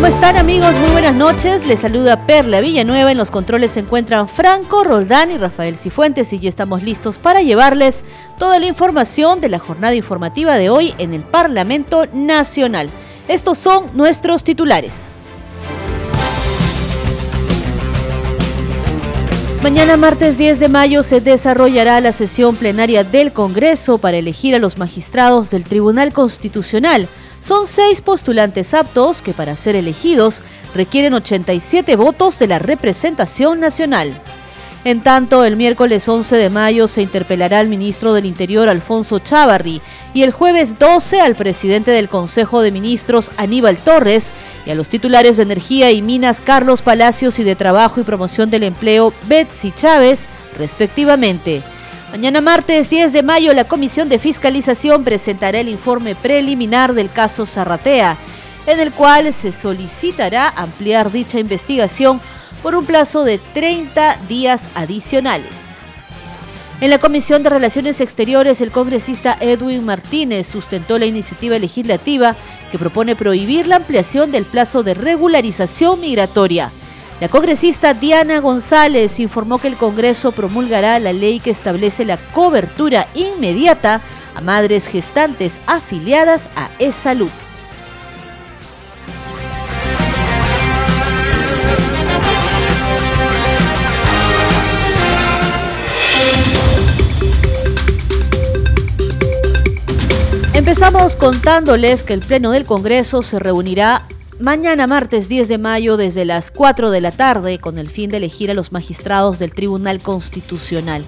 ¿Cómo están amigos? Muy buenas noches. Les saluda Perla Villanueva. En los controles se encuentran Franco Roldán y Rafael Cifuentes y ya estamos listos para llevarles toda la información de la jornada informativa de hoy en el Parlamento Nacional. Estos son nuestros titulares. Mañana martes 10 de mayo se desarrollará la sesión plenaria del Congreso para elegir a los magistrados del Tribunal Constitucional. Son seis postulantes aptos que para ser elegidos requieren 87 votos de la representación nacional. En tanto, el miércoles 11 de mayo se interpelará al ministro del Interior Alfonso Chávarri y el jueves 12 al presidente del Consejo de Ministros Aníbal Torres y a los titulares de Energía y Minas Carlos Palacios y de Trabajo y Promoción del Empleo Betsy Chávez, respectivamente. Mañana martes 10 de mayo la Comisión de Fiscalización presentará el informe preliminar del caso Zarratea, en el cual se solicitará ampliar dicha investigación por un plazo de 30 días adicionales. En la Comisión de Relaciones Exteriores, el congresista Edwin Martínez sustentó la iniciativa legislativa que propone prohibir la ampliación del plazo de regularización migratoria. La congresista Diana González informó que el Congreso promulgará la ley que establece la cobertura inmediata a madres gestantes afiliadas a E-Salud. Empezamos contándoles que el Pleno del Congreso se reunirá Mañana martes 10 de mayo desde las 4 de la tarde con el fin de elegir a los magistrados del Tribunal Constitucional.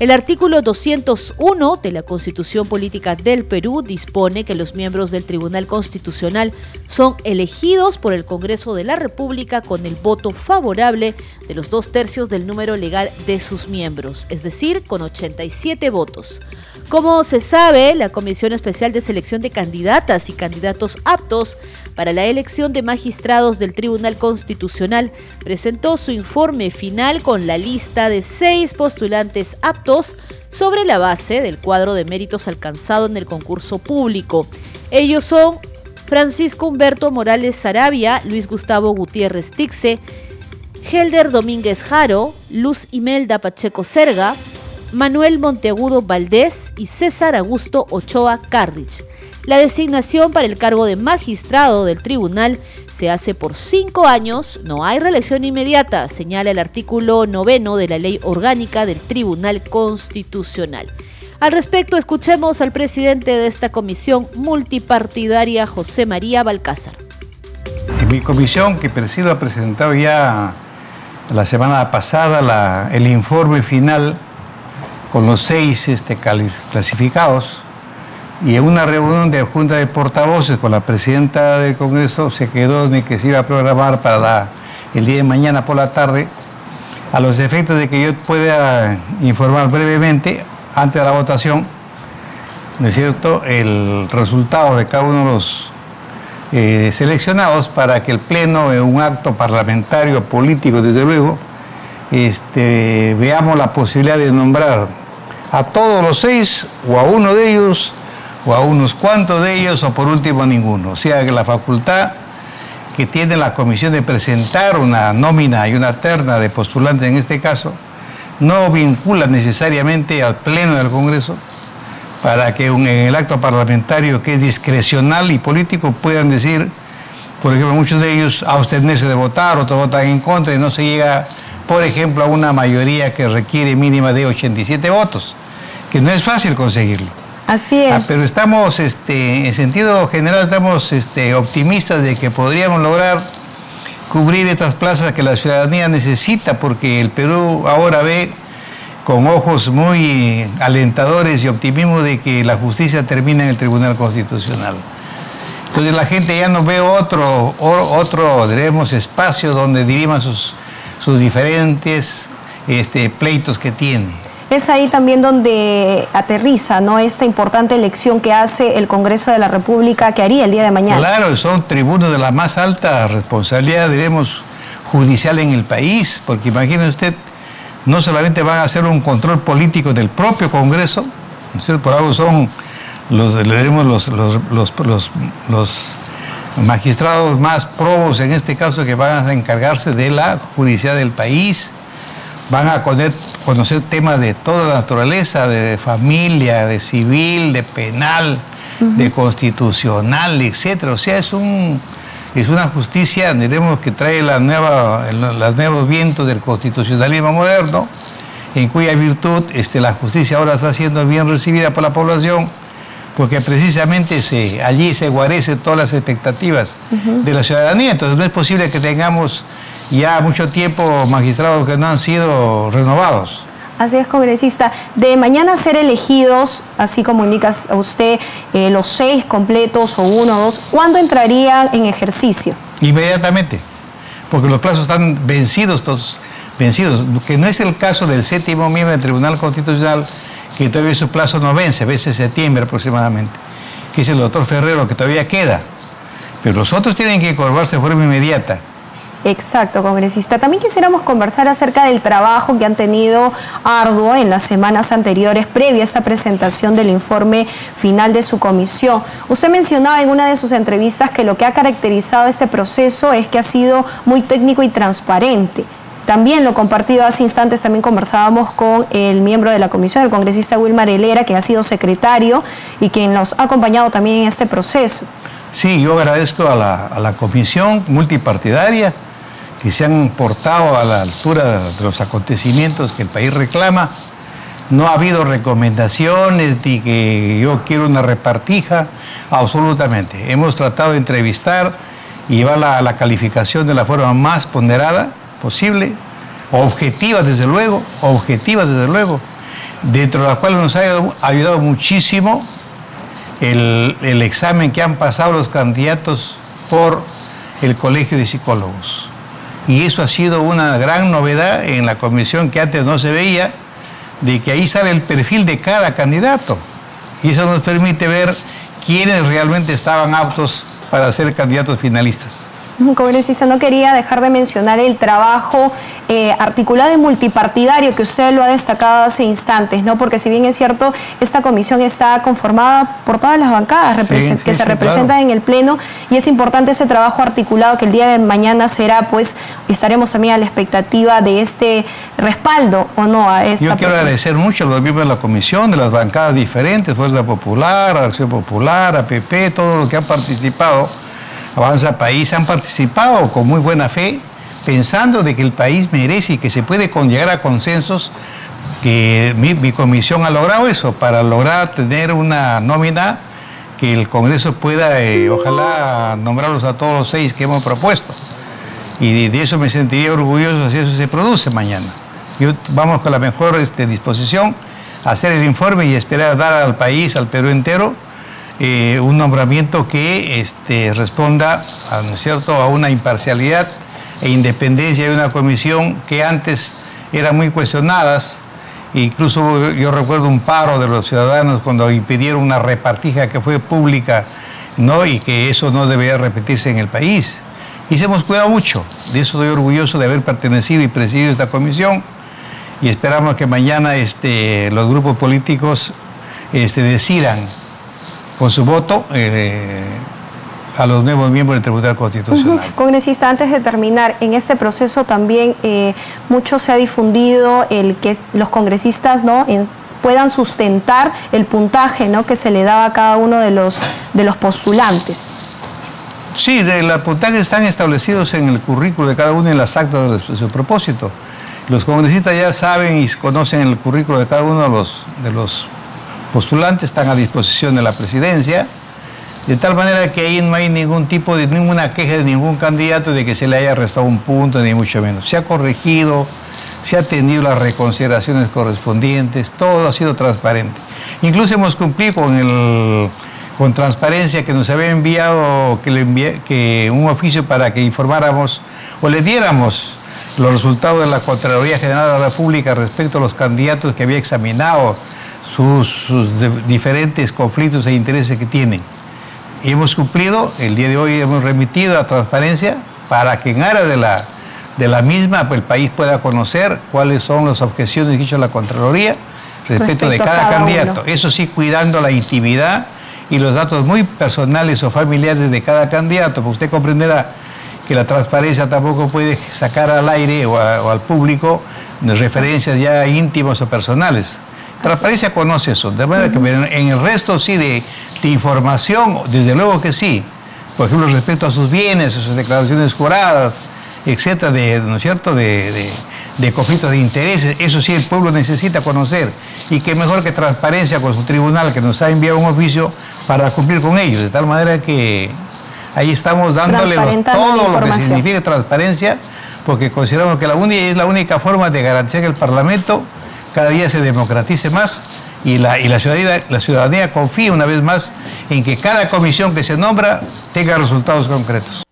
El artículo 201 de la Constitución Política del Perú dispone que los miembros del Tribunal Constitucional son elegidos por el Congreso de la República con el voto favorable de los dos tercios del número legal de sus miembros, es decir, con 87 votos. Como se sabe, la Comisión Especial de Selección de Candidatas y Candidatos Aptos para la elección de magistrados del Tribunal Constitucional presentó su informe final con la lista de seis postulantes aptos sobre la base del cuadro de méritos alcanzado en el concurso público. Ellos son Francisco Humberto Morales Sarabia, Luis Gustavo Gutiérrez Tixe, Helder Domínguez Jaro, Luz Imelda Pacheco Serga, Manuel Monteagudo Valdés y César Augusto Ochoa Carrich. La designación para el cargo de magistrado del tribunal se hace por cinco años, no hay reelección inmediata, señala el artículo noveno de la Ley Orgánica del Tribunal Constitucional. Al respecto, escuchemos al presidente de esta comisión multipartidaria, José María Balcázar. Mi comisión que presido ha presentado ya la semana pasada el informe final con los seis este, clasificados y en una reunión de junta de portavoces con la presidenta del Congreso se quedó de que se iba a programar para el día de mañana por la tarde a los efectos de que yo pueda informar brevemente antes de la votación, ¿no es cierto?, el resultado de cada uno de los eh, seleccionados para que el Pleno, en un acto parlamentario, político, desde luego, este, veamos la posibilidad de nombrar a todos los seis o a uno de ellos o a unos cuantos de ellos o por último a ninguno. O sea que la facultad que tiene la comisión de presentar una nómina y una terna de postulantes en este caso no vincula necesariamente al Pleno del Congreso para que en el acto parlamentario que es discrecional y político puedan decir, por ejemplo, muchos de ellos abstenerse de votar, otros votan en contra y no se llega, por ejemplo, a una mayoría que requiere mínima de 87 votos que no es fácil conseguirlo. Así es. Ah, pero estamos, este, en sentido general, estamos este, optimistas de que podríamos lograr cubrir estas plazas que la ciudadanía necesita, porque el Perú ahora ve con ojos muy alentadores y optimismo de que la justicia termina en el Tribunal Constitucional. Entonces la gente ya no ve otro, otro diremos, espacio donde diriman sus, sus diferentes este, pleitos que tiene. Es ahí también donde aterriza ¿no? esta importante elección que hace el Congreso de la República que haría el día de mañana. Claro, son tribunos de la más alta responsabilidad, diremos, judicial en el país, porque imagine usted, no solamente van a hacer un control político del propio Congreso, por algo son los, los, los, los, los magistrados más probos en este caso que van a encargarse de la justicia del país, van a conocer temas de toda naturaleza, de familia, de civil, de penal, de constitucional, etcétera. O sea, es un es una justicia, diremos, que trae la nueva, los nuevos vientos del constitucionalismo moderno, en cuya virtud este, la justicia ahora está siendo bien recibida por la población porque precisamente se, allí se guarecen todas las expectativas de la ciudadanía. Entonces no es posible que tengamos ya mucho tiempo magistrados que no han sido renovados. Así es, congresista. De mañana ser elegidos, así como indica usted, eh, los seis completos o uno o dos, ¿cuándo entrarían en ejercicio? Inmediatamente, porque los plazos están vencidos, todos vencidos, que no es el caso del séptimo miembro del Tribunal Constitucional, que todavía su plazo no vence, vence septiembre aproximadamente, que es el doctor Ferrero, que todavía queda. Pero los otros tienen que incorporarse de forma inmediata. Exacto, congresista. También quisiéramos conversar acerca del trabajo que han tenido arduo en las semanas anteriores, previa a esta presentación del informe final de su comisión. Usted mencionaba en una de sus entrevistas que lo que ha caracterizado este proceso es que ha sido muy técnico y transparente. También lo compartido hace instantes, también conversábamos con el miembro de la comisión, el congresista Wilmar Helera, que ha sido secretario y quien nos ha acompañado también en este proceso. Sí, yo agradezco a la, a la comisión multipartidaria que se han portado a la altura de los acontecimientos que el país reclama. No ha habido recomendaciones ni que yo quiero una repartija, absolutamente. Hemos tratado de entrevistar y llevar la, la calificación de la forma más ponderada posible, objetiva desde luego, objetiva desde luego, dentro de la cual nos ha ayudado muchísimo el examen que han pasado los candidatos por el Colegio de Psicólogos. Y eso ha sido una gran novedad en la comisión que antes no se veía, de que ahí sale el perfil de cada candidato. Y eso nos permite ver quiénes realmente estaban aptos para ser candidatos finalistas. Congresista, no quería dejar de mencionar el trabajo eh, articulado y multipartidario que usted lo ha destacado hace instantes, ¿no? Porque si bien es cierto, esta comisión está conformada por todas las bancadas que se representan en el Pleno y es importante ese trabajo articulado que el día de mañana será, pues, estaremos también a la expectativa de este respaldo o no a esta Yo quiero agradecer mucho a los miembros de la comisión, de las bancadas diferentes, Fuerza Popular, Acción Popular, APP, todo lo que han participado Avanza País han participado con muy buena fe, pensando de que el país merece y que se puede llegar a consensos, que mi, comisión ha logrado eso, para lograr tener una nómina que el Congreso pueda, eh, ojalá, nombrarlos a todos los seis que hemos propuesto. Y de, eso me sentiría orgulloso si eso se produce mañana. Yo, vamos con la mejor este, disposición a hacer el informe y esperar dar al país, al Perú entero, eh, un nombramiento que este, responda a, ¿no es cierto? a una imparcialidad e independencia de una comisión que antes eran muy cuestionadas. Incluso yo recuerdo un paro de los ciudadanos cuando impidieron una repartija que fue pública ¿no? y que eso no debería repetirse en el país. Y se hemos cuidado mucho. De eso estoy orgulloso de haber pertenecido y presidido esta comisión. Y esperamos que mañana este, los grupos políticos este, decidan con su voto eh, a los nuevos miembros del Tribunal Constitucional. Congresista, antes de terminar, en este proceso también eh, mucho se ha difundido el que los congresistas no puedan sustentar el puntaje ¿no? que se le daba a cada uno de los, de los postulantes. Sí, de, los puntajes están establecidos en el currículo de cada uno en las actas de su propósito. Los congresistas ya saben y conocen el currículo de cada uno de los, de los postulantes están a disposición de la presidencia, de tal manera que ahí no hay ningún tipo de ninguna queja de ningún candidato de que se le haya restado un punto, ni mucho menos. Se ha corregido, se ha tenido las reconsideraciones correspondientes, todo ha sido transparente. Incluso hemos cumplido con el con transparencia que nos había enviado que, le que un oficio para que informáramos o le diéramos los resultados de la Contraloría General de la República respecto a los candidatos que había examinado sus, diferentes conflictos e intereses que tienen. Y hemos cumplido, el día de hoy hemos remitido a transparencia para que en área de la, de la misma pues, el país pueda conocer cuáles son las objeciones que hizo la Contraloría respecto, de cada, candidato. Eso sí, cuidando la intimidad y los datos muy personales o familiares de cada candidato, porque usted comprenderá que la transparencia tampoco puede sacar al aire o, al público referencias ya íntimas o personales. Transparencia conoce eso, de manera que en el resto sí de, información, desde luego que sí. Por ejemplo, respecto a sus bienes, sus declaraciones juradas, etcétera, de, ¿no es cierto?, de, de, conflictos de intereses, eso sí el pueblo necesita conocer. Y qué mejor que transparencia con su tribunal que nos ha enviado un oficio para cumplir con ellos, de tal manera que Ahí estamos dándole todo lo que significa transparencia, porque consideramos que la única, es la única forma de garantizar que el Parlamento cada día se democratice más y la, y la, ciudadanía, confíe una vez más en que cada comisión que se nombra tenga resultados concretos.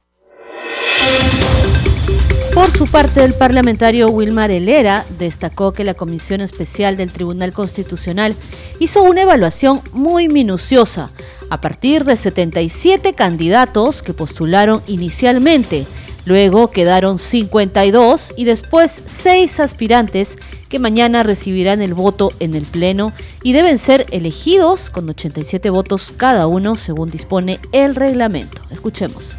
Por su parte, el parlamentario Wilmar Helera destacó que la Comisión Especial del Tribunal Constitucional hizo una evaluación muy minuciosa a partir de 77 candidatos que postularon inicialmente. Luego quedaron 52 y después 6 aspirantes que mañana recibirán el voto en el Pleno y deben ser elegidos con 87 votos cada uno según dispone el reglamento. Escuchemos.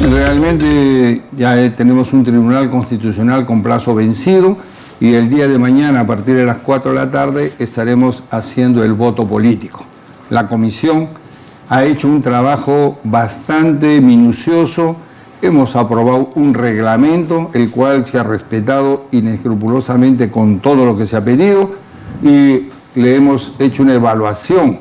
Realmente ya tenemos un tribunal constitucional con plazo vencido y el día de mañana a partir de las 4 de la tarde estaremos haciendo el voto político la comisión ha hecho un trabajo bastante minucioso. Hemos aprobado un reglamento, el cual se ha respetado inescrupulosamente con todo lo que se ha pedido y le hemos hecho una evaluación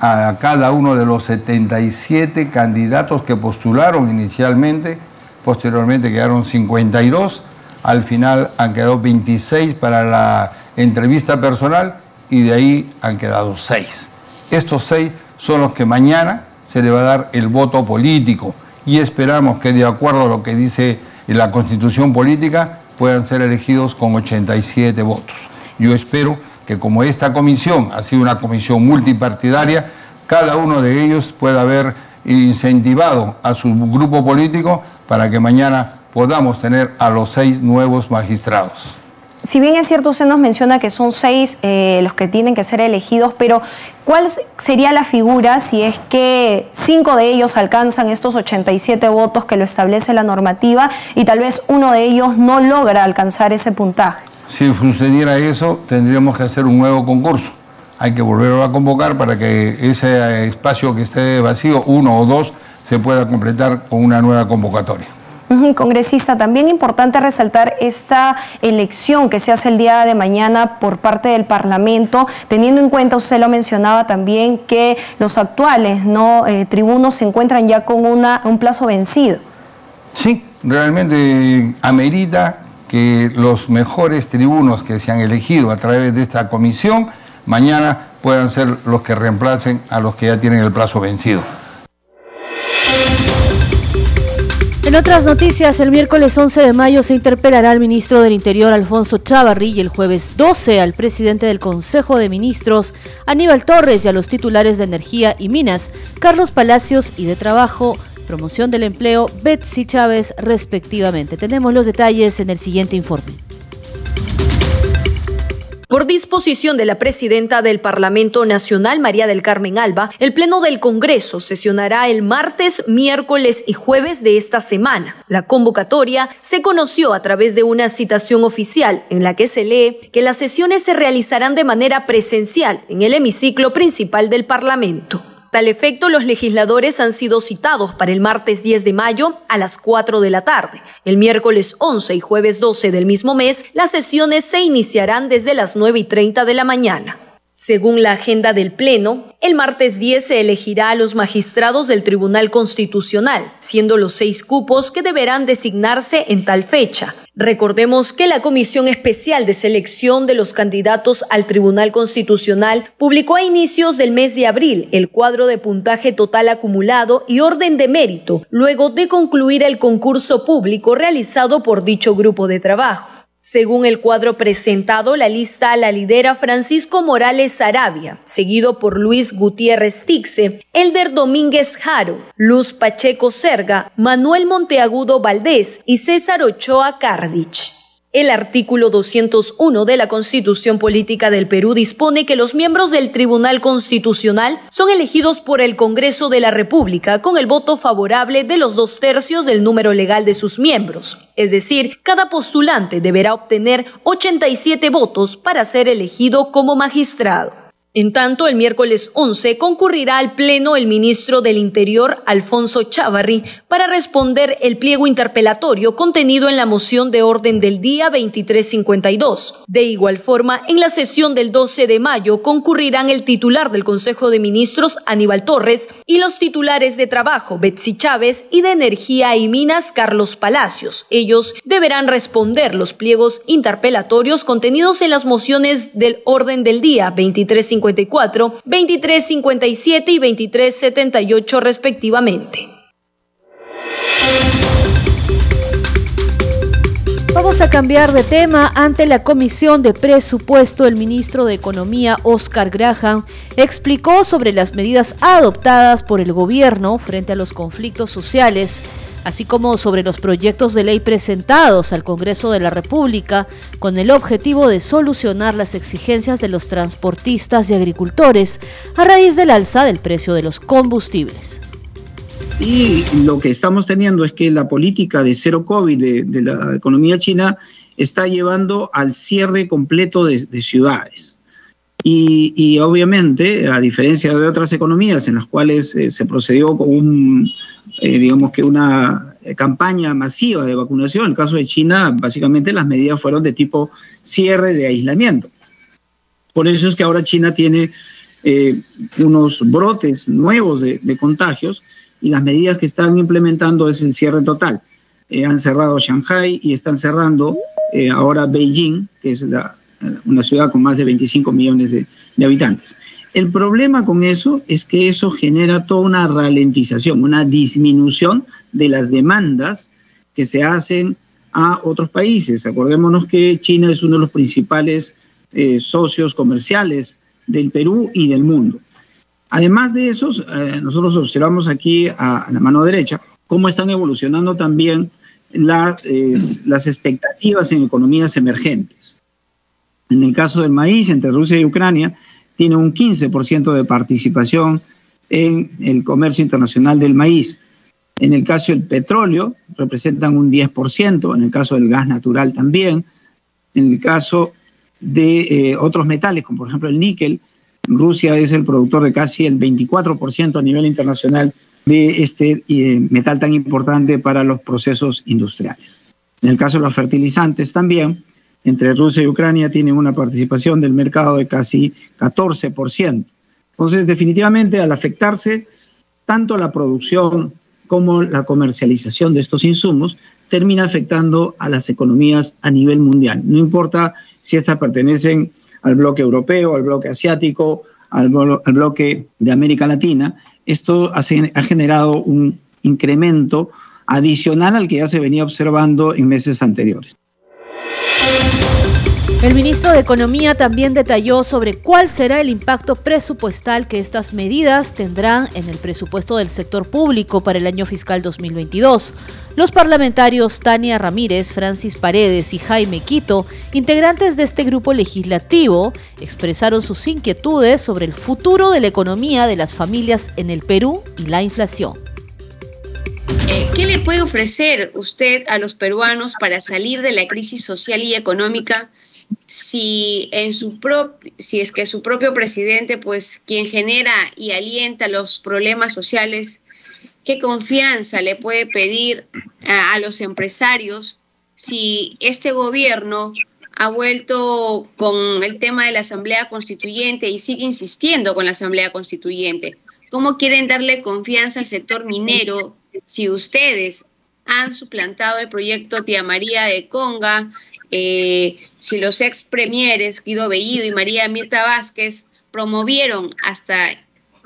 a cada uno de los 77 candidatos que postularon inicialmente, posteriormente quedaron 52, al final han quedado 26 para la entrevista personal y de ahí han quedado 6. Estos seis son los que mañana se le va a dar el voto político y esperamos que de acuerdo a lo que dice la constitución política puedan ser elegidos con 87 votos. Yo espero que como esta comisión ha sido una comisión multipartidaria, cada uno de ellos pueda haber incentivado a su grupo político para que mañana podamos tener a los seis nuevos magistrados. Si bien es cierto, usted nos menciona que son seis eh, los que tienen que ser elegidos, pero ¿cuál sería la figura si es que cinco de ellos alcanzan estos 87 votos que lo establece la normativa y tal vez uno de ellos no logra alcanzar ese puntaje? Si sucediera eso, tendríamos que hacer un nuevo concurso. Hay que volverlo a convocar para que ese espacio que esté vacío, uno o dos, se pueda completar con una nueva convocatoria. Congresista, también importante resaltar esta elección que se hace el día de mañana por parte del Parlamento, teniendo en cuenta, usted lo mencionaba también, que los actuales eh, tribunos se encuentran ya con un plazo vencido. Sí, realmente amerita que los mejores tribunos que se han elegido a través de esta comisión mañana puedan ser los que reemplacen a los que ya tienen el plazo vencido. En otras noticias, el miércoles 11 de mayo se interpelará al ministro del Interior Alfonso Chavarri y el jueves 12 al presidente del Consejo de Ministros Aníbal Torres y a los titulares de Energía y Minas Carlos Palacios y de Trabajo, Promoción del Empleo Betsy Chávez respectivamente. Tenemos los detalles en el siguiente informe. Por disposición de la presidenta del Parlamento Nacional, María del Carmen Alba, el Pleno del Congreso sesionará el martes, miércoles y jueves de esta semana. La convocatoria se conoció a través de una citación oficial en la que se lee que las sesiones se realizarán de manera presencial en el hemiciclo principal del Parlamento. Tal efecto, los legisladores han sido citados para el martes 10 de mayo a las 4 de la tarde. El miércoles 11 y jueves 12 del mismo mes, las sesiones se iniciarán desde las 9 y 30 de la mañana. Según la agenda del Pleno, el martes 10 se elegirá a los magistrados del Tribunal Constitucional, siendo los seis cupos que deberán designarse en tal fecha. Recordemos que la Comisión Especial de Selección de los Candidatos al Tribunal Constitucional publicó a inicios del mes de abril el cuadro de puntaje total acumulado y orden de mérito, luego de concluir el concurso público realizado por dicho grupo de trabajo. Según el cuadro presentado, la lista la lidera Francisco Morales Arabia, seguido por Luis Gutiérrez Tixe, Elder Domínguez Jaro, Luz Pacheco Serga, Manuel Monteagudo Valdés y César Ochoa Cardich. El artículo 201 de la Constitución Política del Perú dispone que los miembros del Tribunal Constitucional son elegidos por el Congreso de la República con el voto favorable de los dos tercios del número legal de sus miembros. Es decir, cada postulante deberá obtener 87 votos para ser elegido como magistrado. En tanto, el miércoles 11 concurrirá al Pleno el ministro del Interior, Alfonso Chávarri, para responder el pliego interpelatorio contenido en la moción de orden del día 2352. De igual forma, en la sesión del 12 de mayo concurrirán el titular del Consejo de Ministros, Aníbal Torres, y los titulares de Trabajo, Betsy Chávez, y de Energía y Minas, Carlos Palacios. Ellos deberán responder los pliegos interpelatorios contenidos en las mociones del orden del día 2352 2354, 2357 y 2378 respectivamente. Vamos a cambiar de tema. Ante la Comisión de Presupuesto, el ministro de Economía, Oscar Graham, explicó sobre las medidas adoptadas por el gobierno frente a los conflictos sociales así como sobre los proyectos de ley presentados al Congreso de la República con el objetivo de solucionar las exigencias de los transportistas y agricultores a raíz del alza del precio de los combustibles. Y lo que estamos teniendo es que la política de cero COVID de, la economía china está llevando al cierre completo de, ciudades. Y, obviamente, a diferencia de otras economías en las cuales eh, se procedió con un eh, digamos que una eh, campaña masiva de vacunación. En el caso de China, básicamente las medidas fueron de tipo cierre de aislamiento. Por eso es que ahora China tiene eh, unos brotes nuevos de, contagios y las medidas que están implementando es el cierre total. han cerrado Shanghai y están cerrando ahora Beijing, que es una ciudad con más de 25 millones de habitantes. El problema con eso es que eso genera toda una ralentización, una disminución de las demandas que se hacen a otros países. Acordémonos que China es uno de los principales eh, socios comerciales del Perú y del mundo. Además de eso, eh, nosotros observamos aquí a, la mano derecha cómo están evolucionando también las expectativas en economías emergentes. En el caso del maíz entre Rusia y Ucrania, tiene un 15% de participación en el comercio internacional del maíz. En el caso del petróleo, representan un 10%, en el caso del gas natural también. En el caso de eh, otros metales, como por ejemplo el níquel, Rusia es el productor de casi el 24% a nivel internacional de este eh, metal tan importante para los procesos industriales. En el caso de los fertilizantes también, entre Rusia y Ucrania tienen una participación del mercado de casi 14%. Entonces, definitivamente, al afectarse tanto la producción como la comercialización de estos insumos, termina afectando a las economías a nivel mundial. No importa si estas pertenecen al bloque europeo, al bloque asiático, al, bloque de América Latina, esto ha generado un incremento adicional al que ya se venía observando en meses anteriores. El ministro de Economía también detalló sobre cuál será el impacto presupuestal que estas medidas tendrán en el presupuesto del sector público para el año fiscal 2022. Los parlamentarios Tania Ramírez, Francis Paredes y Jaime Quito, integrantes de este grupo legislativo, expresaron sus inquietudes sobre el futuro de la economía de las familias en el Perú y la inflación. Eh, ¿Qué le puede ofrecer usted a los peruanos para salir de la crisis social y económica si en su si es que su propio presidente, pues quien genera y alienta los problemas sociales, qué confianza le puede pedir a, los empresarios si este gobierno ha vuelto con el tema de la Asamblea Constituyente y sigue insistiendo con la Asamblea Constituyente. ¿Cómo quieren darle confianza al sector minero si ustedes han suplantado el proyecto Tía María de Conga, eh, si los ex premieres Guido Bellido y María Mirta Vázquez promovieron hasta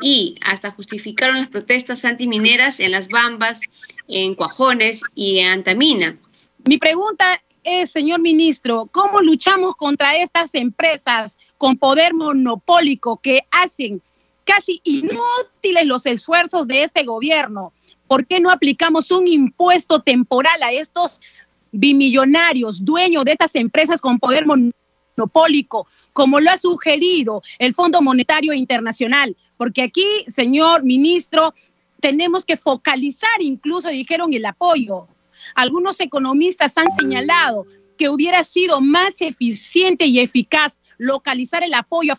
y hasta justificaron las protestas antimineras en las Bambas, en Cuajones y en Antamina. Mi pregunta es, señor ministro, ¿cómo luchamos contra estas empresas con poder monopólico que hacen casi inútiles los esfuerzos de este gobierno? ¿Por qué no aplicamos un impuesto temporal a estos bimillonarios, dueños de estas empresas con poder monopólico, como lo ha sugerido el Fondo Monetario Internacional? Porque aquí, señor ministro, tenemos que focalizar, incluso dijeron, el apoyo. Algunos economistas han señalado que hubiera sido más eficiente y eficaz localizar el apoyo a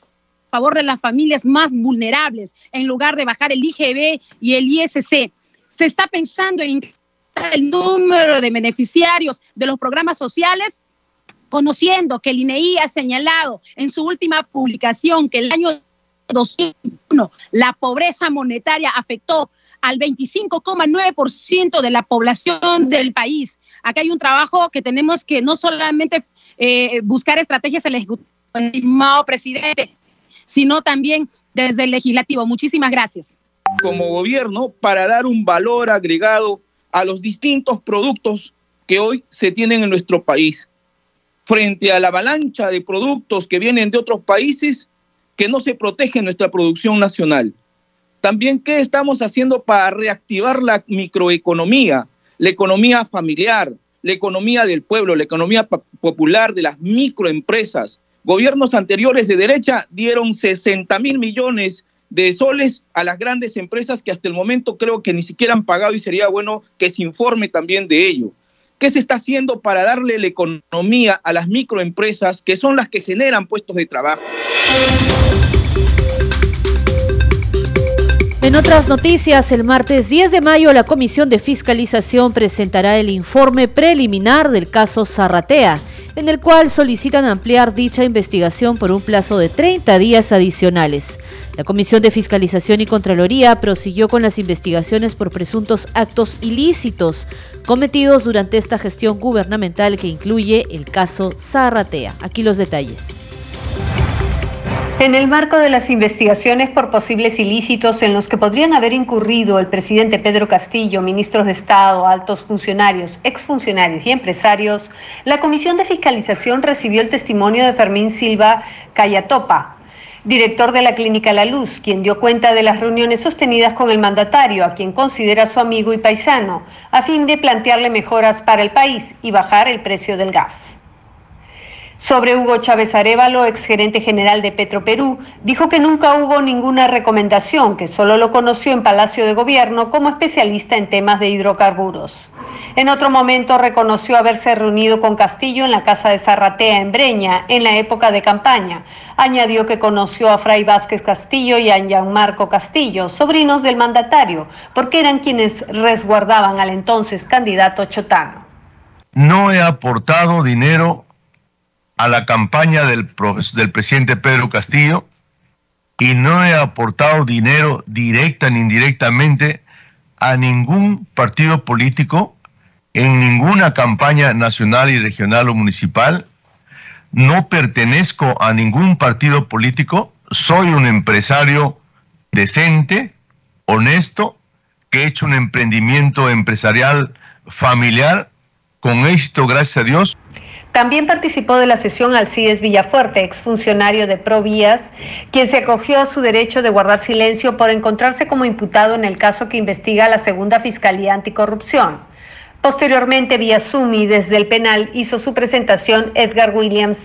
favor de las familias más vulnerables en lugar de bajar el IGB y el ISC. Se está pensando en el número de beneficiarios de los programas sociales, conociendo que el INEI ha señalado en su última publicación que el año 2001 la pobreza monetaria afectó al 25,9% de la población del país. Acá hay un trabajo que tenemos que no solamente eh, buscar estrategias en el Ejecutivo, presidente, sino también desde el legislativo. Muchísimas gracias. Como gobierno, para dar un valor agregado a los distintos productos que hoy se tienen en nuestro país. Frente a la avalancha de productos que vienen de otros países que no se protege nuestra producción nacional. También, ¿qué estamos haciendo para reactivar la microeconomía, la economía familiar, la economía del pueblo, la economía popular de las microempresas? Gobiernos anteriores de derecha dieron 60 mil millones de soles a las grandes empresas que hasta el momento creo que ni siquiera han pagado y sería bueno que se informe también de ello. ¿Qué se está haciendo para darle la economía a las microempresas que son las que generan puestos de trabajo? En otras noticias, el martes 10 de mayo la Comisión de Fiscalización presentará el informe preliminar del caso Zarratea, en el cual solicitan ampliar dicha investigación por un plazo de 30 días adicionales. La Comisión de Fiscalización y Contraloría prosiguió con las investigaciones por presuntos actos ilícitos cometidos durante esta gestión gubernamental que incluye el caso Zarratea. Aquí los detalles. En el marco de las investigaciones por posibles ilícitos en los que podrían haber incurrido el presidente Pedro Castillo, ministros de Estado, altos funcionarios, exfuncionarios y empresarios, la Comisión de Fiscalización recibió el testimonio de Fermín Silva Cayatopa, director de la Clínica La Luz, quien dio cuenta de las reuniones sostenidas con el mandatario, a quien considera su amigo y paisano, a fin de plantearle mejoras para el país y bajar el precio del gas. Sobre Hugo Chávez Arevalo, exgerente general de Petroperú, dijo que nunca hubo ninguna recomendación, que solo lo conoció en Palacio de Gobierno como especialista en temas de hidrocarburos. En otro momento reconoció haberse reunido con Castillo en la casa de Zarratea en Breña en la época de campaña. Añadió que conoció a Fray Vázquez Castillo y a Gianmarco Castillo, sobrinos del mandatario, porque eran quienes resguardaban al entonces candidato Chotano. No he aportado dinero a la campaña del, del presidente Pedro Castillo y no he aportado dinero directa ni indirectamente a ningún partido político en ninguna campaña nacional y regional o municipal. No pertenezco a ningún partido político. Soy un empresario decente, honesto, que he hecho un emprendimiento empresarial familiar con éxito, gracias a Dios. También participó de la sesión Alcides Villafuerte, exfuncionario de Provías, quien se acogió a su derecho de guardar silencio por encontrarse como imputado en el caso que investiga la segunda Fiscalía Anticorrupción. Posteriormente, vía Sumi, desde el penal, hizo su presentación Edgar Williams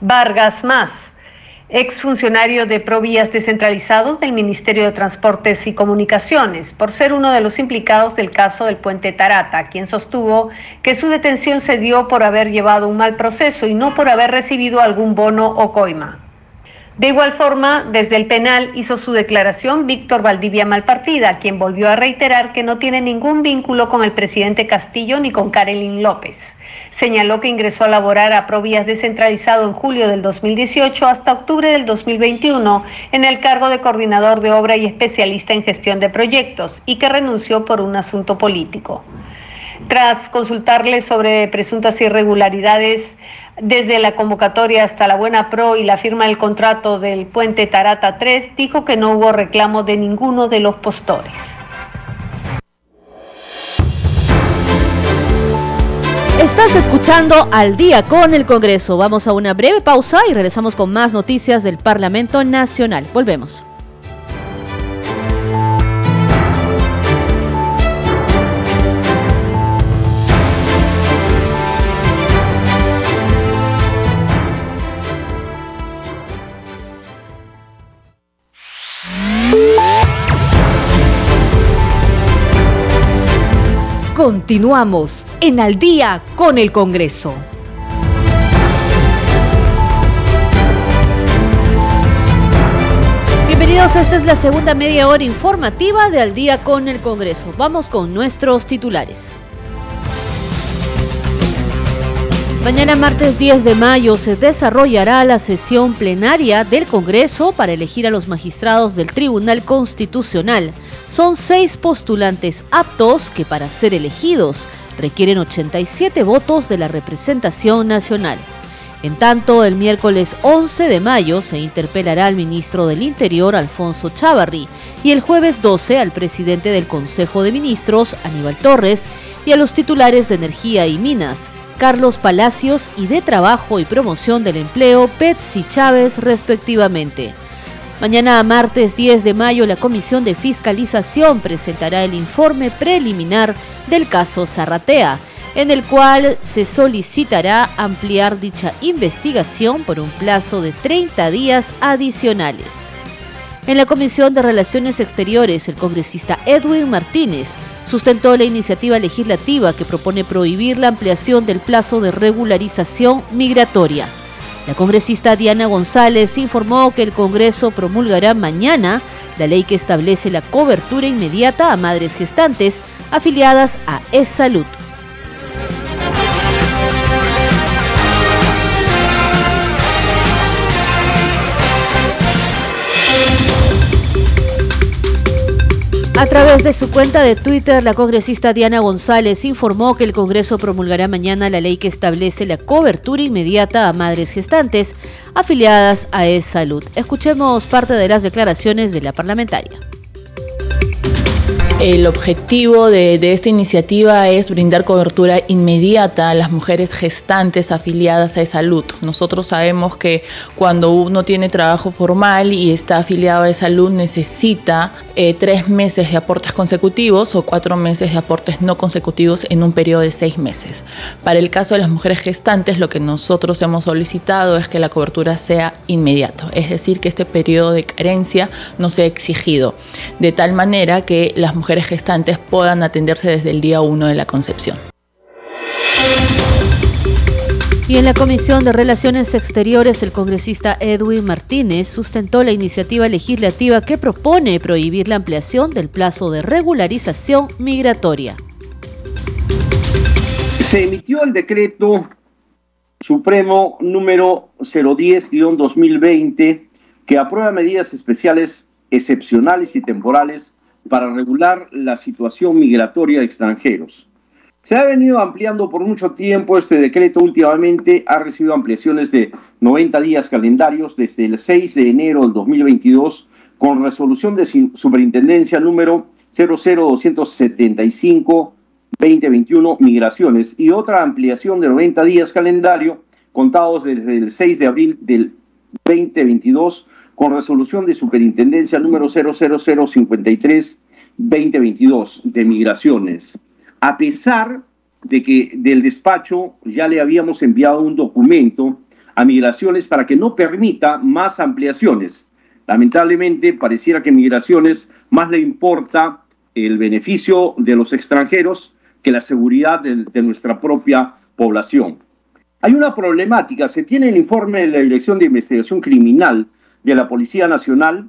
Vargas Más, exfuncionario de Provías descentralizado del Ministerio de Transportes y Comunicaciones, por ser uno de los implicados del caso del puente Tarata, quien sostuvo que su detención se dio por haber llevado un mal proceso y no por haber recibido algún bono o coima. De igual forma, desde el penal hizo su declaración Víctor Valdivia Malpartida, quien volvió a reiterar que no tiene ningún vínculo con el presidente Castillo ni con Karelin López. Señaló que ingresó a laborar a Provías descentralizado en julio del 2018 hasta octubre del 2021 en el cargo de coordinador de obra y especialista en gestión de proyectos y que renunció por un asunto político. Tras consultarle sobre presuntas irregularidades, desde la convocatoria hasta la Buena Pro y la firma del contrato del puente Tarata 3, dijo que no hubo reclamo de ninguno de los postores. Estás escuchando al día con el Congreso. Vamos a una breve pausa y regresamos con más noticias del Parlamento Nacional. Volvemos. Continuamos en Al día con el Congreso. Bienvenidos, esta es la segunda media hora informativa de Al día con el Congreso. Vamos con nuestros titulares. Mañana martes 10 de mayo se desarrollará la sesión plenaria del Congreso para elegir a los magistrados del Tribunal Constitucional. Son seis postulantes aptos que para ser elegidos requieren 87 votos de la representación nacional. En tanto, el miércoles 11 de mayo se interpelará al ministro del Interior, Alfonso Chávarri, y el jueves 12 al presidente del Consejo de Ministros, Aníbal Torres, y a los titulares de Energía y Minas, Carlos Palacios, y de Trabajo y Promoción del Empleo, Betsy Chávez, respectivamente. Mañana, martes 10 de mayo, la Comisión de Fiscalización presentará el informe preliminar del caso Zarratea, en el cual se solicitará ampliar dicha investigación por un plazo de 30 días adicionales. En la Comisión de Relaciones Exteriores, el congresista Edwin Martínez sustentó la iniciativa legislativa que propone prohibir la ampliación del plazo de regularización migratoria. La congresista Diana González informó que el Congreso promulgará mañana la ley que establece la cobertura inmediata a madres gestantes afiliadas a E-Salud. A través de su cuenta de Twitter, la congresista Diana González informó que el Congreso promulgará mañana la ley que establece la cobertura inmediata a madres gestantes afiliadas a E-Salud. Escuchemos parte de las declaraciones de la parlamentaria. El objetivo de, esta iniciativa es brindar cobertura inmediata a las mujeres gestantes afiliadas a salud. Nosotros sabemos que cuando uno tiene trabajo formal y está afiliado a salud necesita eh, tres meses de aportes consecutivos o cuatro meses de aportes no consecutivos en un periodo de seis meses. Para el caso de las mujeres gestantes, lo que nosotros hemos solicitado es que la cobertura sea inmediato, es decir, que este periodo de carencia no sea exigido, de tal manera que las mujeres mujeres gestantes puedan atenderse desde el día 1 de la concepción. Y en la Comisión de Relaciones Exteriores, el congresista Edwin Martínez sustentó la iniciativa legislativa que propone prohibir la ampliación del plazo de regularización migratoria. Se emitió el decreto supremo número 010-2020 que aprueba medidas especiales excepcionales y temporales para regular la situación migratoria de extranjeros. Se ha venido ampliando por mucho tiempo este decreto. Últimamente ha recibido ampliaciones de 90 días calendarios desde el 6 de enero del 2022 con resolución de superintendencia número 00275-2021 Migraciones y otra ampliación de 90 días calendario contados desde el 6 de abril del 2022 con resolución de superintendencia número 00053-2022 de migraciones. A pesar de que del despacho ya le habíamos enviado un documento a migraciones para que no permita más ampliaciones. Lamentablemente pareciera que migraciones más le importa el beneficio de los extranjeros que la seguridad de, de nuestra propia población. Hay una problemática, se tiene el informe de la Dirección de Investigación Criminal de la Policía Nacional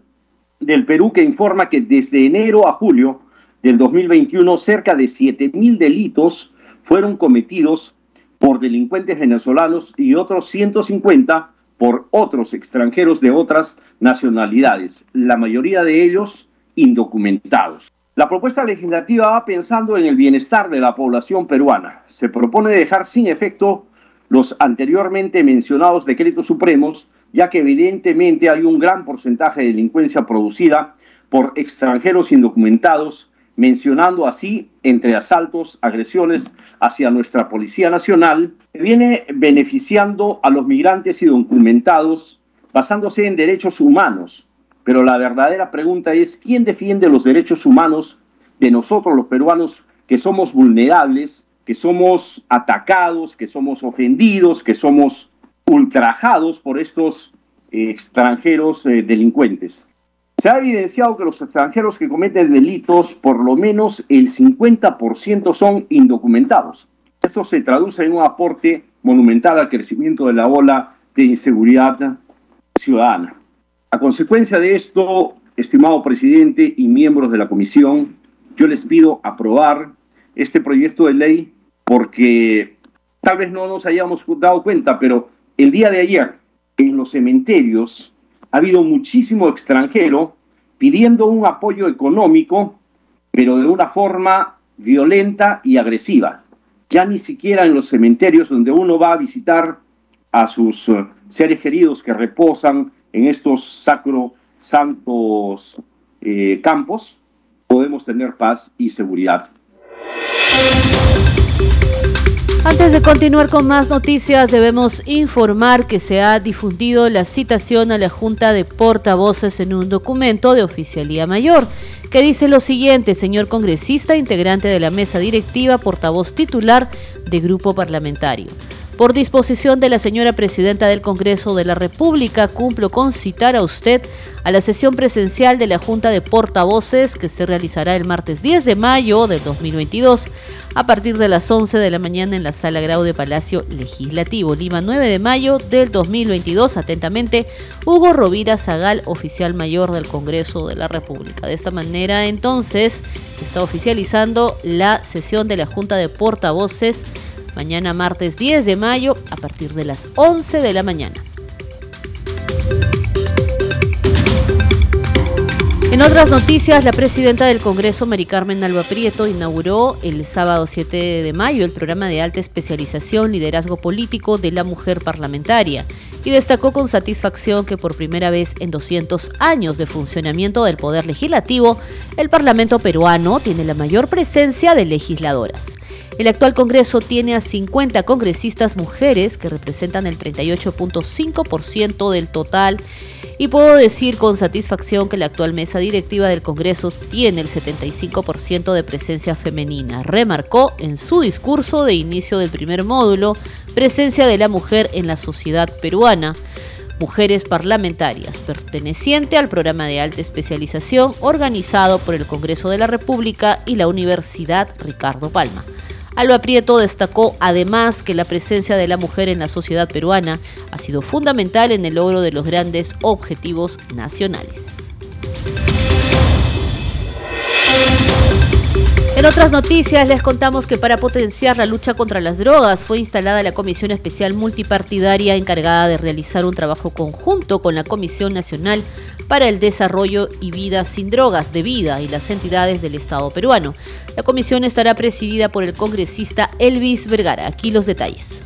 del Perú que informa que desde enero a julio del 2021 cerca de 7.000 delitos fueron cometidos por delincuentes venezolanos y otros 150 por otros extranjeros de otras nacionalidades, la mayoría de ellos indocumentados. La propuesta legislativa va pensando en el bienestar de la población peruana. Se propone dejar sin efecto los anteriormente mencionados decretos supremos, ya que evidentemente hay un gran porcentaje de delincuencia producida por extranjeros indocumentados, mencionando así entre asaltos, agresiones hacia nuestra Policía Nacional, que viene beneficiando a los migrantes indocumentados basándose en derechos humanos, pero la verdadera pregunta es, ¿quién defiende los derechos humanos de nosotros los peruanos que somos vulnerables, que somos atacados, que somos ofendidos, que somos ultrajados por estos eh, extranjeros eh, delincuentes? Se ha evidenciado que los extranjeros que cometen delitos, por lo menos el 50% son indocumentados. Esto se traduce en un aporte monumental al crecimiento de la ola de inseguridad ciudadana. A consecuencia de esto, estimado presidente y miembros de la comisión, yo les pido aprobar este proyecto de ley porque tal vez no nos hayamos dado cuenta, pero el día de ayer en los cementerios ha habido muchísimo extranjero pidiendo un apoyo económico, pero de una forma violenta y agresiva. Ya ni siquiera en los cementerios donde uno va a visitar a sus eh, seres queridos que reposan en estos sacro santos eh, campos, podemos tener paz y seguridad. Antes de continuar con más noticias, debemos informar que se ha difundido la citación a la Junta de Portavoces en un documento de Oficialía Mayor, que dice lo siguiente, señor congresista, integrante de la mesa directiva, portavoz titular de grupo parlamentario. Por disposición de la señora Presidenta del Congreso de la República, cumplo con citar a usted a la sesión presencial de la Junta de Portavoces que se realizará el martes 10 de mayo de 2022 a partir de las 11 de la mañana en la Sala Grau de Palacio Legislativo, Lima 9 de mayo del 2022. Atentamente, Hugo Rovira Zagal, oficial mayor del Congreso de la República. De esta manera, entonces, está oficializando la sesión de la Junta de Portavoces mañana martes 10 de mayo a partir de las 11 de la mañana. En otras noticias, la presidenta del Congreso, Mari Carmen Alba Prieto, inauguró el sábado 7 de mayo el programa de alta especialización Liderazgo Político de la Mujer Parlamentaria y destacó con satisfacción que por primera vez en 200 años de funcionamiento del Poder Legislativo, el Parlamento peruano tiene la mayor presencia de legisladoras. El actual Congreso tiene a 50 congresistas mujeres que representan el 38.5% del total y puedo decir con satisfacción que la actual mesa directiva del Congreso tiene el 75% de presencia femenina. Remarcó en su discurso de inicio del primer módulo presencia de la mujer en la sociedad peruana. Mujeres Parlamentarias, perteneciente al programa de alta especialización organizado por el Congreso de la República y la Universidad Ricardo Palma. Alba Prieto destacó además que la presencia de la mujer en la sociedad peruana ha sido fundamental en el logro de los grandes objetivos nacionales. En otras noticias les contamos que para potenciar la lucha contra las drogas fue instalada la Comisión Especial Multipartidaria encargada de realizar un trabajo conjunto con la Comisión Nacional para el Desarrollo y Vida sin Drogas de Vida y las entidades del Estado peruano. La comisión estará presidida por el congresista Elvis Vergara. Aquí los detalles.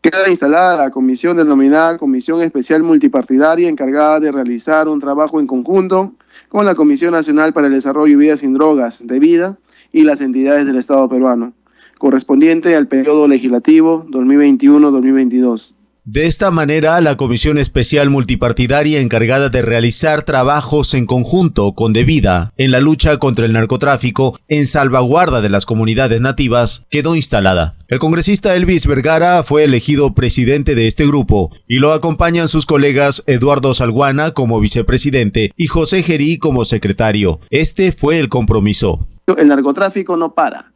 Queda instalada la comisión denominada Comisión Especial Multipartidaria encargada de realizar un trabajo en conjunto con la Comisión Nacional para el Desarrollo y Vida sin Drogas de Vida y las entidades del Estado peruano, correspondiente al periodo legislativo 2021-2022. De esta manera, la Comisión Especial Multipartidaria encargada de realizar trabajos en conjunto con Debida en la lucha contra el narcotráfico en salvaguarda de las comunidades nativas quedó instalada. El congresista Elvis Vergara fue elegido presidente de este grupo y lo acompañan sus colegas Eduardo Salguana como vicepresidente y José Gerí como secretario. Este fue el compromiso. El narcotráfico no para,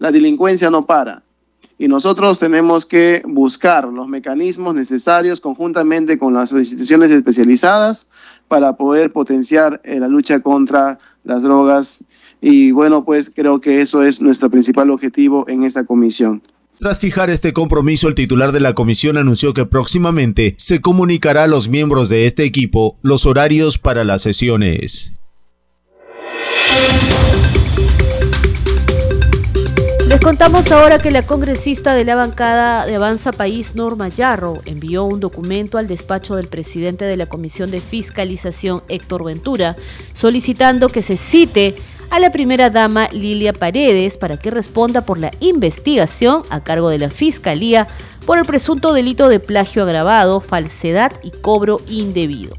la delincuencia no para y nosotros tenemos que buscar los mecanismos necesarios conjuntamente con las instituciones especializadas para poder potenciar eh, la lucha contra las drogas y bueno, pues creo que eso es nuestro principal objetivo en esta comisión. Tras fijar este compromiso, el titular de la comisión anunció que próximamente se comunicará a los miembros de este equipo los horarios para las sesiones. Les contamos ahora que la congresista de la bancada de Avanza País, Norma Yarro, envió un documento al despacho del presidente de la Comisión de Fiscalización, Héctor Ventura, solicitando que se cite a la primera dama Lilia Paredes para que responda por la investigación a cargo de la Fiscalía por el presunto delito de plagio agravado, falsedad y cobro indebido.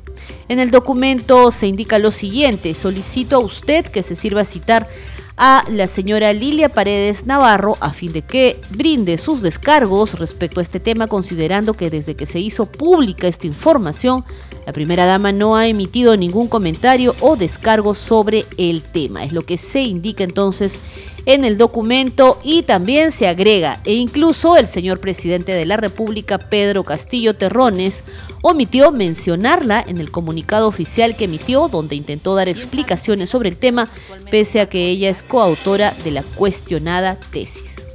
En el documento se indica lo siguiente, solicito a usted que se sirva a citar a la señora Lilia Paredes Navarro a fin de que brinde sus descargos respecto a este tema, considerando que desde que se hizo pública esta información, la primera dama no ha emitido ningún comentario o descargo sobre el tema. Es lo que se indica entonces en el documento y también se agrega, e incluso el señor presidente de la República, Pedro Castillo Terrones, omitió mencionarla en el comunicado oficial que emitió, donde intentó dar explicaciones sobre el tema, pese a que ella es coautora de la cuestionada tesis.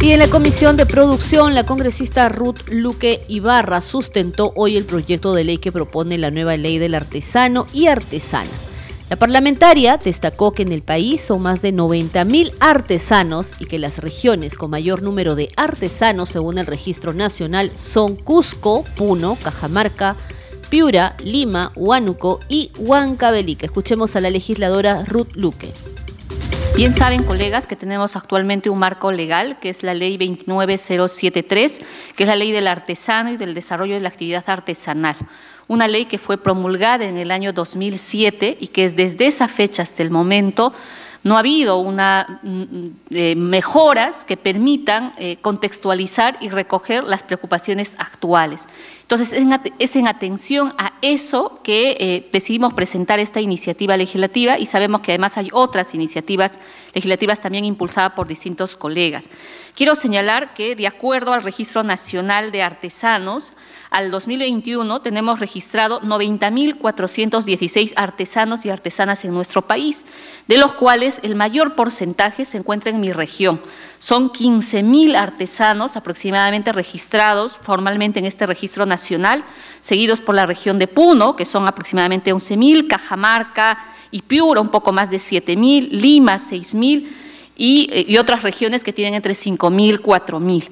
Y en la comisión de producción, la congresista Ruth Luque Ibarra sustentó hoy el proyecto de ley que propone la nueva ley del artesano y artesana la parlamentaria destacó que en el país son más de 90.000 artesanos y que las regiones con mayor número de artesanos según el registro nacional son Cusco, Puno, Cajamarca, Piura, Lima, Huánuco y Huancavelica. Escuchemos a la legisladora Ruth Luque. Bien saben, colegas, que tenemos actualmente un marco legal, que es la ley 29073, que es la ley del artesano y del desarrollo de la actividad artesanal una ley que fue promulgada en el año 2007 y que desde esa fecha hasta el momento no ha habido una, mm, eh, mejoras que permitan eh, contextualizar y recoger las preocupaciones actuales. Entonces, es en atención a eso que eh, decidimos presentar esta iniciativa legislativa y sabemos que además hay otras iniciativas legislativas también impulsadas por distintos colegas. Quiero señalar que, de acuerdo al Registro Nacional de Artesanos, al 2021 tenemos registrado 90.416 artesanos y artesanas en nuestro país, de los cuales el mayor porcentaje se encuentra en mi región. Son 15.000 artesanos aproximadamente registrados formalmente en este registro nacional, seguidos por la región de Puno, que son aproximadamente 11.000, Cajamarca y Piura, un poco más de 7.000, Lima, 6.000 y, y otras regiones que tienen entre 5.000 y 4.000.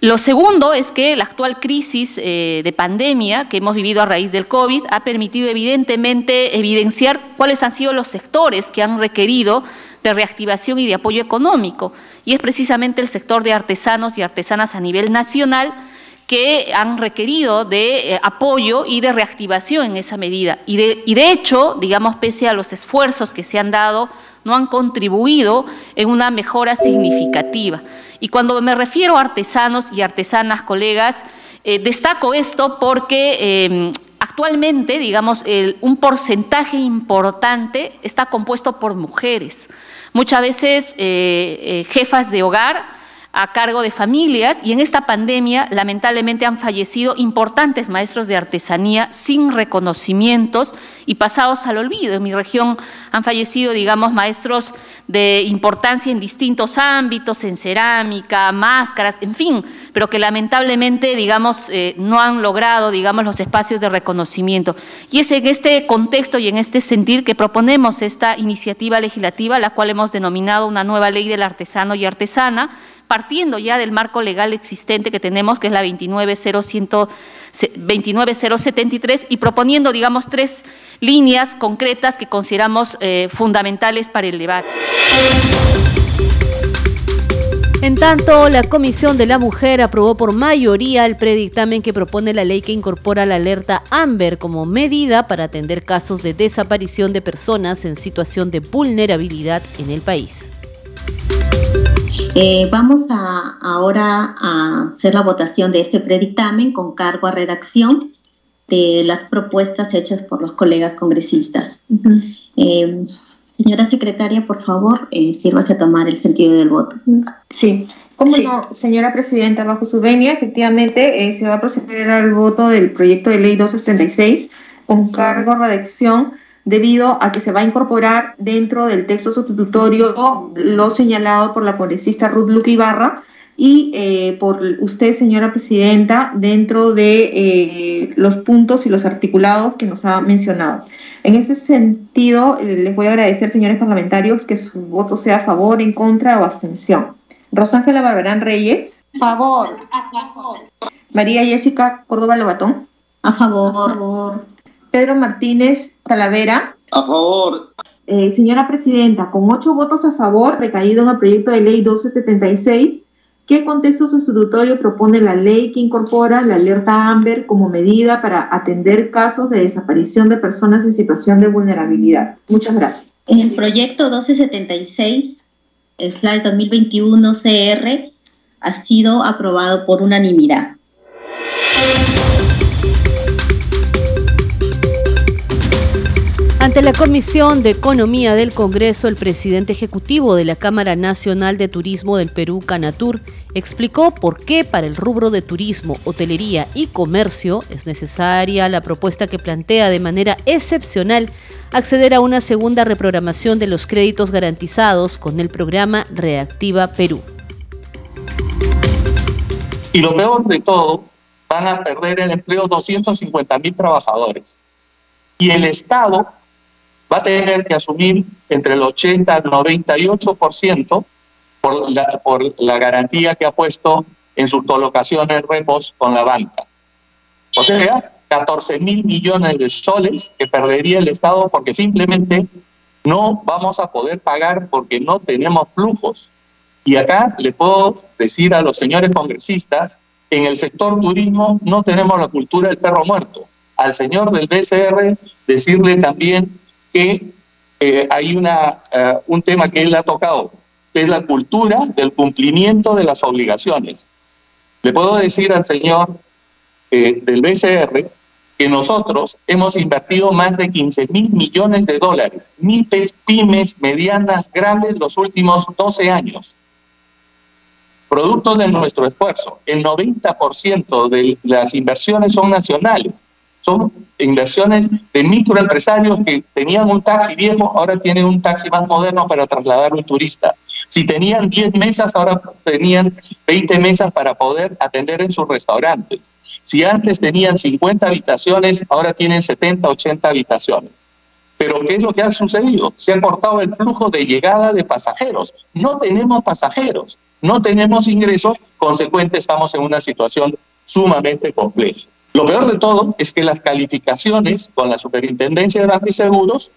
Lo segundo es que la actual crisis eh, de pandemia que hemos vivido a raíz del COVID ha permitido evidentemente evidenciar cuáles han sido los sectores que han requerido de reactivación y de apoyo económico. Y es precisamente el sector de artesanos y artesanas a nivel nacional que han requerido de eh, apoyo y de reactivación en esa medida. Y de, y de hecho, digamos, pese a los esfuerzos que se han dado, no han contribuido en una mejora significativa. Y cuando me refiero a artesanos y artesanas, colegas, eh, destaco esto porque em, actualmente, digamos, un porcentaje importante está compuesto por mujeres. Muchas veces eh, jefas de hogar, a cargo de familias y en esta pandemia lamentablemente han fallecido importantes maestros de artesanía sin reconocimientos y pasados al olvido. En mi región han fallecido, digamos, maestros de importancia en distintos ámbitos, en cerámica, máscaras, en fin, pero que lamentablemente, digamos, eh, no han logrado, digamos, los espacios de reconocimiento. Y es en este contexto y en este sentir que proponemos esta iniciativa legislativa, la cual hemos denominado una nueva ley del artesano y artesana, partiendo ya del marco legal existente que tenemos, que es la 29073, y proponiendo, digamos, tres líneas concretas que consideramos eh, fundamentales para el debate. En tanto, la Comisión de la Mujer aprobó por mayoría el predictamen que propone la ley que incorpora la alerta AMBER como medida para atender casos de desaparición de personas en situación de vulnerabilidad en el país. Eh, vamos a, ahora a hacer la votación de este predictamen con cargo a redacción de las propuestas hechas por los colegas congresistas. Eh, Señora secretaria, por favor, eh, sírvase a tomar el sentido del voto. Sí. ¿Cómo no, señora presidenta? Bajo su venia, efectivamente, eh, se va a proceder al voto del proyecto de ley 276 con cargo a redacción debido a que se va a incorporar dentro del texto sustitutorio lo señalado por la congresista Ruth Luque Ibarra y eh, por usted, señora presidenta, dentro de eh, los puntos y los articulados que nos ha mencionado. En ese sentido, eh, les voy a agradecer, señores parlamentarios, que su voto sea a favor, en contra o abstención. Rosángela Barberán Reyes. Favor. María Jessica Córdoba Lobatón. A favor. Pedro Martínez Talavera. A favor. Eh, señora Presidenta, con ocho votos a favor, recaído en el proyecto de ley 1276, ¿qué contexto sustitutorio propone la ley que incorpora la alerta AMBER como medida para atender casos de desaparición de personas en situación de vulnerabilidad? Muchas gracias. En el proyecto 1276, slide 2021 CR, ha sido aprobado por unanimidad. Ante la Comisión de Economía del Congreso, el presidente ejecutivo de la Cámara Nacional de Turismo del Perú, Canatur, explicó por qué para el rubro de turismo, hotelería y comercio es necesaria la propuesta que plantea de manera excepcional acceder a una segunda reprogramación de los créditos garantizados con el programa Reactiva Perú. Y lo peor de todo, van a perder el empleo 250 mil trabajadores. Y el Estado va a tener que asumir entre el 80 y el 98% por la, por la garantía que ha puesto en sus colocaciones repos con la banca. O sea, 14 mil millones de soles que perdería el Estado porque simplemente no vamos a poder pagar porque no tenemos flujos. Y acá le puedo decir a los señores congresistas, en el sector turismo no tenemos la cultura del perro muerto. Al señor del BCR decirle también que eh, hay una, uh, un tema que él ha tocado, que es la cultura del cumplimiento de las obligaciones. Le puedo decir al señor eh, del BCR que nosotros hemos invertido más de 15 mil millones de dólares, MIPES, pymes, medianas, grandes, los últimos 12 años. Producto de nuestro esfuerzo, el 90% de las inversiones son nacionales son inversiones de microempresarios que tenían un taxi viejo, ahora tienen un taxi más moderno para trasladar un turista. Si tenían 10 mesas, ahora tenían 20 mesas para poder atender en sus restaurantes. Si antes tenían 50 habitaciones, ahora tienen 70, 80 habitaciones. Pero ¿qué es lo que ha sucedido? Se ha cortado el flujo de llegada de pasajeros. No tenemos pasajeros, no tenemos ingresos, consecuente estamos en una situación sumamente compleja. Lo peor de todo es que las calificaciones con la Superintendencia de Bancos y Seguros,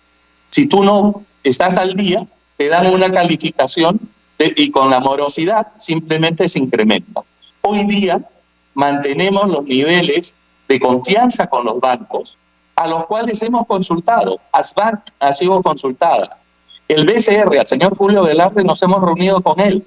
si tú no estás al día, te dan una calificación y con la morosidad simplemente se incrementa. Hoy día mantenemos los niveles de confianza con los bancos, a los cuales hemos consultado. ASBANC ha sido consultada. El BCR, al señor Julio Velarde, nos hemos reunido con él.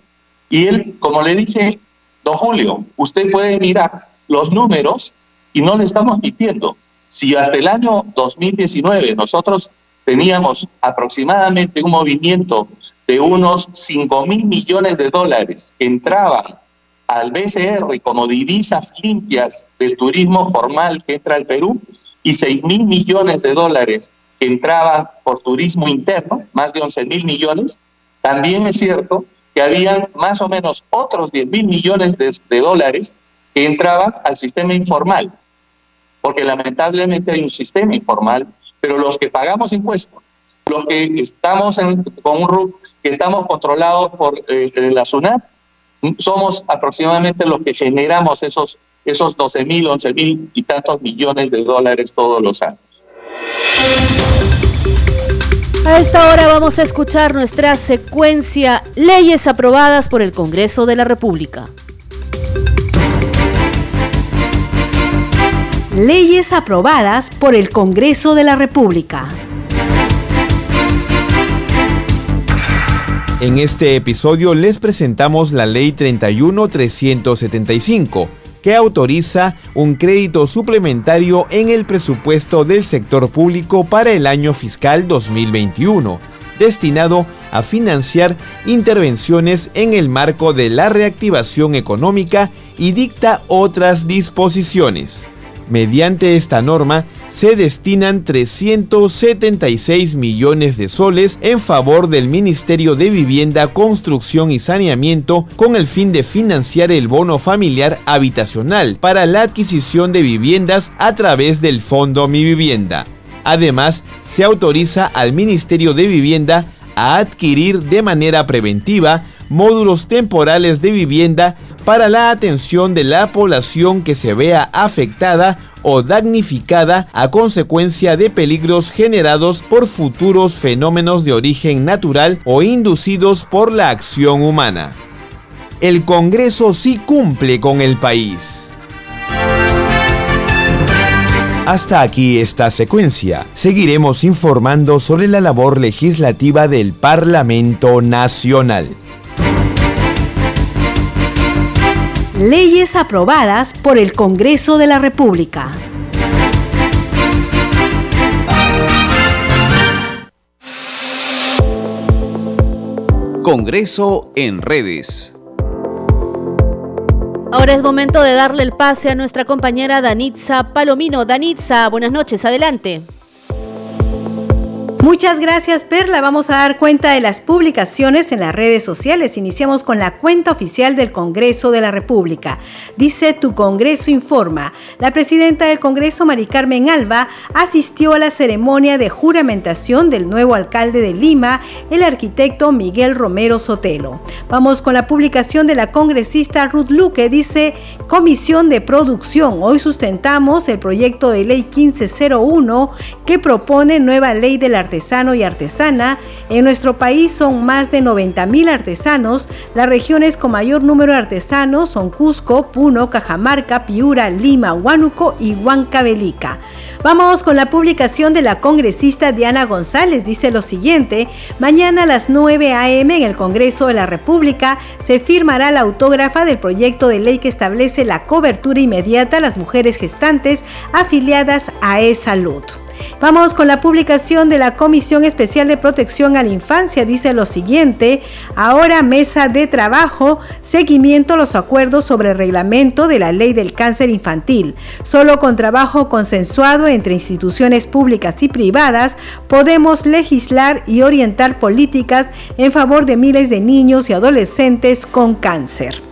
Y él, como le dije, don Julio, usted puede mirar los números y no le estamos mintiendo. Si hasta el año 2019 nosotros teníamos aproximadamente un movimiento de unos 5 mil millones de dólares que entraban al BCR como divisas limpias del turismo formal que entra al Perú y 6 mil millones de dólares que entraban por turismo interno, más de 11 mil millones, también es cierto que habían más o menos otros 10 mil millones de, de dólares que entraban al sistema informal porque lamentablemente hay un sistema informal, pero los que pagamos impuestos, los que estamos en, con un RUC, que estamos controlados por eh, la SUNAT, somos aproximadamente los que generamos esos, esos 12 mil, 11 mil y tantos millones de dólares todos los años. A esta hora vamos a escuchar nuestra secuencia Leyes aprobadas por el Congreso de la República. Leyes aprobadas por el Congreso de la República. En este episodio les presentamos la Ley 31375, que autoriza un crédito suplementario en el presupuesto del sector público para el año fiscal 2021 destinado a financiar intervenciones en el marco de la reactivación económica y dicta otras disposiciones. Mediante esta norma, se destinan 376 millones de soles en favor del Ministerio de Vivienda, Construcción y Saneamiento con el fin de financiar el bono familiar habitacional para la adquisición de viviendas a través del Fondo Mi Vivienda. Además, se autoriza al Ministerio de Vivienda a adquirir de manera preventiva módulos temporales de vivienda para la atención de la población que se vea afectada o damnificada a consecuencia de peligros generados por futuros fenómenos de origen natural o inducidos por la acción humana. El Congreso sí cumple con el país. Hasta aquí esta secuencia. Seguiremos informando sobre la labor legislativa del Parlamento Nacional. Leyes aprobadas por el Congreso de la República. Congreso en redes. Ahora es momento de darle el pase a nuestra compañera Danitza Palomino. Danitza, buenas noches, adelante. Muchas gracias Perla. Vamos a dar cuenta de las publicaciones en las redes sociales. Iniciamos con la cuenta oficial del Congreso de la República. Dice Tu Congreso Informa. La presidenta del Congreso, Mari Carmen Alba, asistió a la ceremonia de juramentación del nuevo alcalde de Lima, el arquitecto Miguel Romero Sotelo. Vamos con la publicación de la congresista Ruth Luque. Dice Comisión de Producción. Hoy sustentamos el proyecto de ley 1501 que propone nueva ley del artesano artesano y artesana. En nuestro país son más de 90 mil artesanos. Las regiones con mayor número de artesanos son Cusco, Puno, Cajamarca, Piura, Lima, Huánuco y Huancavelica. Vamos con la publicación de la congresista Diana González. Dice lo siguiente, mañana a las 9 a.m. en el Congreso de la República se firmará la autógrafa del proyecto de ley que establece la cobertura inmediata a las mujeres gestantes afiliadas a E-Salud. Vamos con la publicación de la Comisión Especial de Protección a la Infancia. Dice lo siguiente, ahora mesa de trabajo, seguimiento a los acuerdos sobre el reglamento de la ley del cáncer infantil. Solo con trabajo consensuado entre instituciones públicas y privadas podemos legislar y orientar políticas en favor de miles de niños y adolescentes con cáncer.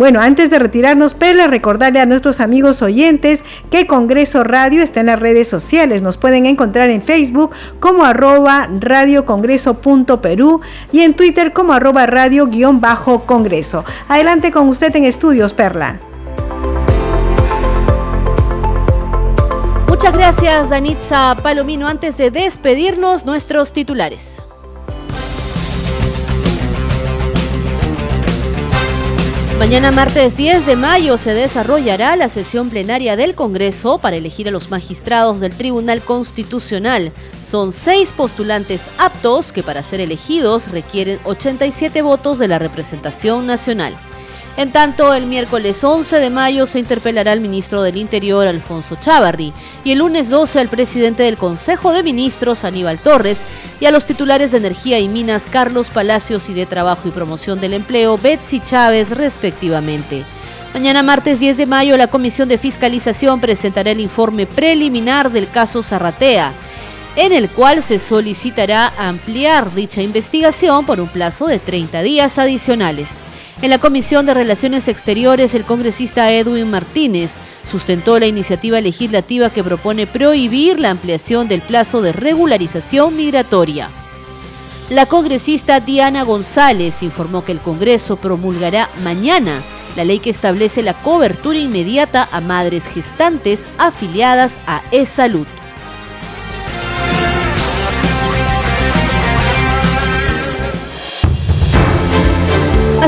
Bueno, antes de retirarnos, Perla, recordarle a nuestros amigos oyentes que Congreso Radio está en las redes sociales. Nos pueden encontrar en Facebook como arroba radiocongreso.perú y en Twitter como arroba radio-congreso. Adelante con usted en estudios, Perla. Muchas gracias, Danitza Palomino. Antes de despedirnos, nuestros titulares. Mañana martes 10 de mayo se desarrollará la sesión plenaria del Congreso para elegir a los magistrados del Tribunal Constitucional. Son seis postulantes aptos que para ser elegidos requieren 87 votos de la representación nacional. En tanto, el miércoles 11 de mayo se interpelará al ministro del Interior, Alfonso Chávarri, y el lunes 12 al presidente del Consejo de Ministros, Aníbal Torres, y a los titulares de Energía y Minas, Carlos Palacios, y de Trabajo y Promoción del Empleo, Betsy Chávez, respectivamente. Mañana martes 10 de mayo la Comisión de Fiscalización presentará el informe preliminar del caso Zarratea, en el cual se solicitará ampliar dicha investigación por un plazo de 30 días adicionales. En la Comisión de Relaciones Exteriores, el congresista Edwin Martínez sustentó la iniciativa legislativa que propone prohibir la ampliación del plazo de regularización migratoria. La congresista Diana González informó que el Congreso promulgará mañana la ley que establece la cobertura inmediata a madres gestantes afiliadas a E-Salud.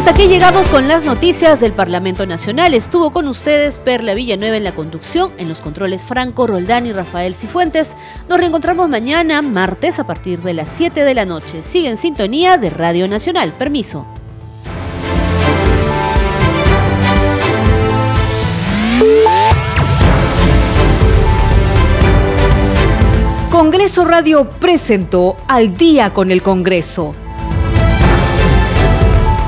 Hasta aquí llegamos con las noticias del Parlamento Nacional. Estuvo con ustedes Perla Villanueva en la conducción, en los controles Franco Roldán y Rafael Cifuentes. Nos reencontramos mañana, martes, a partir de las 7 de la noche. Sigue en sintonía de Radio Nacional. Permiso. Congreso Radio presentó Al día con el Congreso.